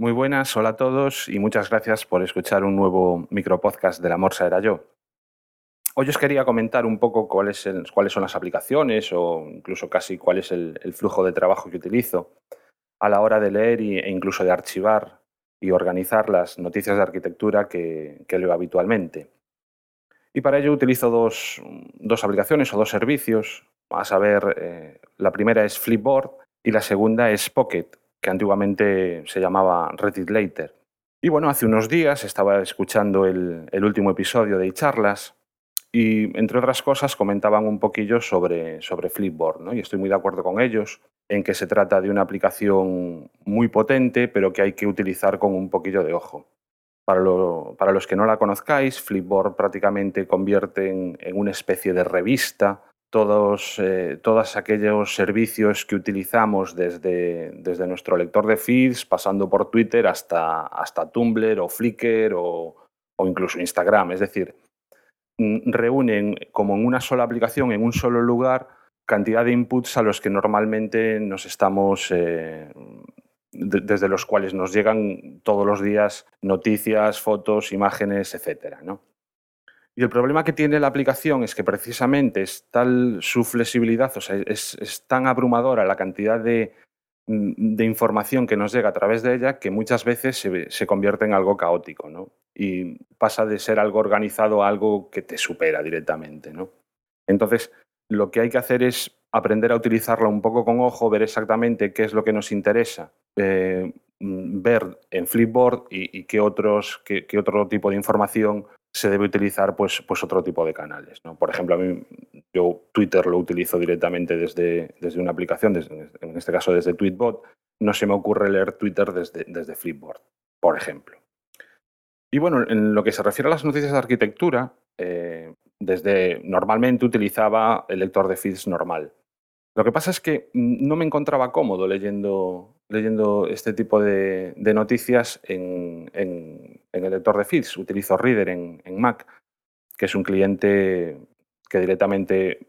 Muy buenas, hola a todos y muchas gracias por escuchar un nuevo micropodcast de La Morsa Era Yo. Hoy os quería comentar un poco cuáles, son las aplicaciones o incluso casi cuál es el, flujo de trabajo que utilizo a la hora de leer e incluso de archivar y organizar las noticias de arquitectura que, leo habitualmente. Y para ello utilizo dos, aplicaciones o dos servicios. A saber, eh, la primera es Flipboard y la segunda es Pocket, que antiguamente se llamaba Reddit Later. Y bueno, hace unos días estaba escuchando el, último episodio de charlas y, entre otras cosas, comentaban un poquillo sobre, sobre Flipboard, ¿no? y estoy muy de acuerdo con ellos en que se trata de una aplicación muy potente, pero que hay que utilizar con un poquillo de ojo. Para, para los que no la conozcáis, Flipboard prácticamente convierte en, en una especie de revista todos, eh, aquellos servicios que utilizamos desde, desde, nuestro lector de feeds, pasando por Twitter hasta, hasta Tumblr o Flickr o, o, incluso Instagram. Es decir, mm, reúnen como en una sola aplicación, en un solo lugar, cantidad de inputs a los que normalmente nos estamos... Eh, desde los cuales nos llegan todos los días noticias, fotos, imágenes, etcétera, ¿no? Y el problema que tiene la aplicación es que precisamente es tal su flexibilidad, o sea, es, tan abrumadora la cantidad de, información que nos llega a través de ella que muchas veces se, convierte en algo caótico, ¿no? Y pasa de ser algo organizado a algo que te supera directamente, ¿no? Entonces, lo que hay que hacer es aprender a utilizarla un poco con ojo, ver exactamente qué es lo que nos interesa, eh, ver en Flipboard y, qué, otros, qué otro tipo de información se debe utilizar pues, pues otro tipo de canales. ¿no? Por ejemplo, a mí, yo Twitter lo utilizo directamente desde, desde una aplicación, en este caso desde Tweetbot. No se me ocurre leer Twitter desde, desde Flipboard, por ejemplo. Y bueno, en lo que se refiere a las noticias de arquitectura, eh, desde normalmente utilizaba el lector de feeds normal. Lo que pasa es que no me encontraba cómodo leyendo, leyendo este tipo de, noticias en, el lector de feeds. Utilizo Reader en, Mac, que es un cliente que directamente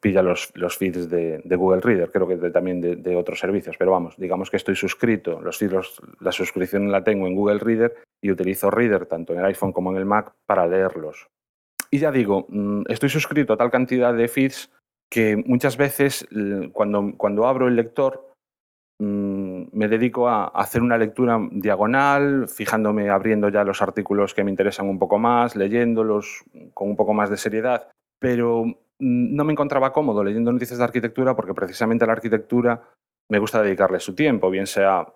pilla los, feeds de, Google Reader, creo que también de, otros servicios, pero vamos, digamos que estoy suscrito, los feeds, la suscripción la tengo en Google Reader y utilizo Reader tanto en el iPhone como en el Mac para leerlos. Y ya digo, mm, estoy suscrito a tal cantidad de feeds que muchas veces cuando, cuando abro el lector Mm, me dedico a hacer una lectura diagonal, fijándome, abriendo ya los artículos que me interesan un poco más, leyéndolos con un poco más de seriedad, pero mm, no me encontraba cómodo leyendo noticias de arquitectura porque precisamente a la arquitectura me gusta dedicarle su tiempo, bien sea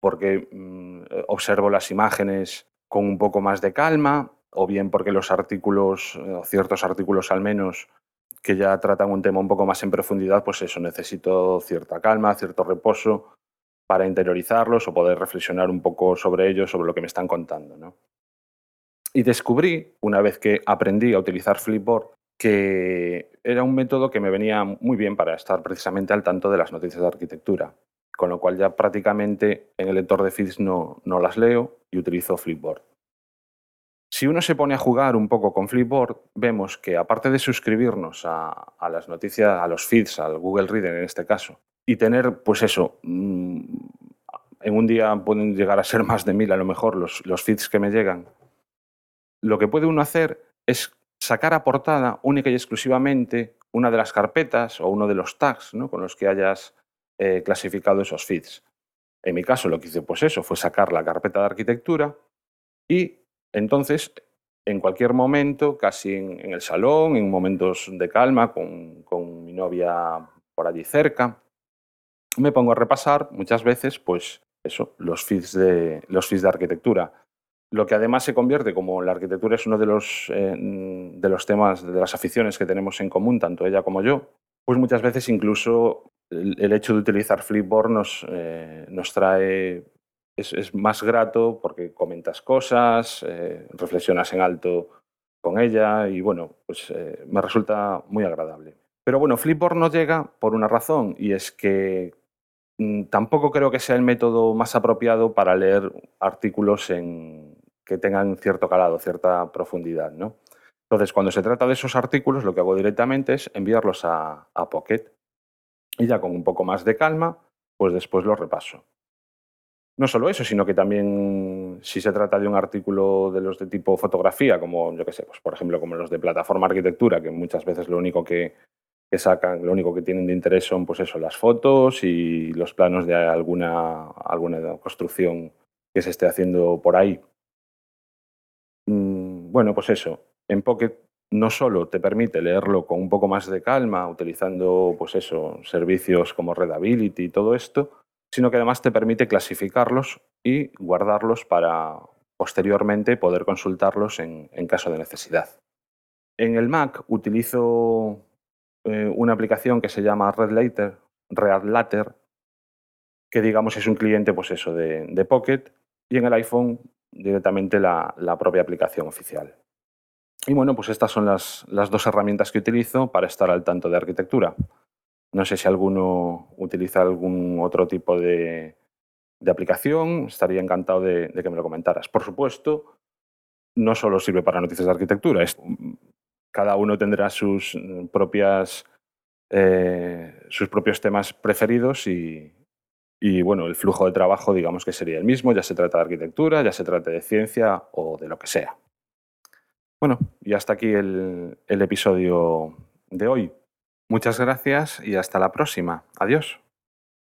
porque mm, observo las imágenes con un poco más de calma, o bien porque los artículos, o ciertos artículos al menos, que ya tratan un tema un poco más en profundidad, pues eso, necesito cierta calma, cierto reposo para interiorizarlos o poder reflexionar un poco sobre ellos, sobre lo que me están contando. ¿no? Y descubrí, una vez que aprendí a utilizar Flipboard, que era un método que me venía muy bien para estar precisamente al tanto de las noticias de arquitectura, con lo cual ya prácticamente en el lector de feeds no, no las leo y utilizo Flipboard. Si uno se pone a jugar un poco con Flipboard, vemos que aparte de suscribirnos a, las noticias, a los feeds, al Google Reader en este caso, y tener, pues eso, mm, en un día pueden llegar a ser más de mil a lo mejor los, los feeds que me llegan, lo que puede uno hacer es sacar a portada única y exclusivamente una de las carpetas o uno de los tags ¿no? con los que hayas eh, clasificado esos feeds. En mi caso lo que hice pues eso, fue sacar la carpeta de arquitectura y entonces, en cualquier momento, casi en, el salón, en momentos de calma, con, mi novia por allí cerca, me pongo a repasar muchas veces, pues eso, los feeds de, los feeds de arquitectura. Lo que además se convierte, como la arquitectura es uno de los, eh, de los temas, de las aficiones que tenemos en común, tanto ella como yo, pues muchas veces incluso el, hecho de utilizar Flipboard nos, eh, nos trae es, más grato porque comentas cosas, eh, reflexionas en alto con ella y bueno, pues eh, me resulta muy agradable. Pero bueno, Flipboard no llega por una razón y es que tampoco creo que sea el método más apropiado para leer artículos en, que tengan cierto calado, cierta profundidad, ¿no? Entonces, cuando se trata de esos artículos, lo que hago directamente es enviarlos a, a Pocket y ya con un poco más de calma, pues después los repaso. no solo eso, sino que también si se trata de un artículo de los de tipo fotografía, como yo que sé, pues por ejemplo como los de plataforma arquitectura, que muchas veces lo único que, sacan, lo único que tienen de interés son pues eso, las fotos y los planos de alguna, alguna construcción que se esté haciendo por ahí. Mm, bueno, pues eso, en Pocket no solo te permite leerlo con un poco más de calma, utilizando pues eso, servicios como Readability y todo esto, sino que además te permite clasificarlos y guardarlos para posteriormente poder consultarlos en, caso de necesidad. En el Mac utilizo eh, una aplicación que se llama RedLater, ReadLater, que digamos es un cliente pues eso, de, Pocket, y en el iPhone directamente la, propia aplicación oficial. Y bueno, pues estas son las dos herramientas que utilizo para estar al tanto de arquitectura. No sé si alguno utiliza algún otro tipo de, aplicación, estaría encantado de, que me lo comentaras. Por supuesto, no solo sirve para noticias de arquitectura, cada uno tendrá sus propias eh, sus propios temas preferidos y, y, bueno, el flujo de trabajo digamos que sería el mismo, ya se trata de arquitectura, ya se trata de ciencia o de lo que sea. Bueno, y hasta aquí el episodio de hoy. Muchas gracias y hasta la próxima. Adiós.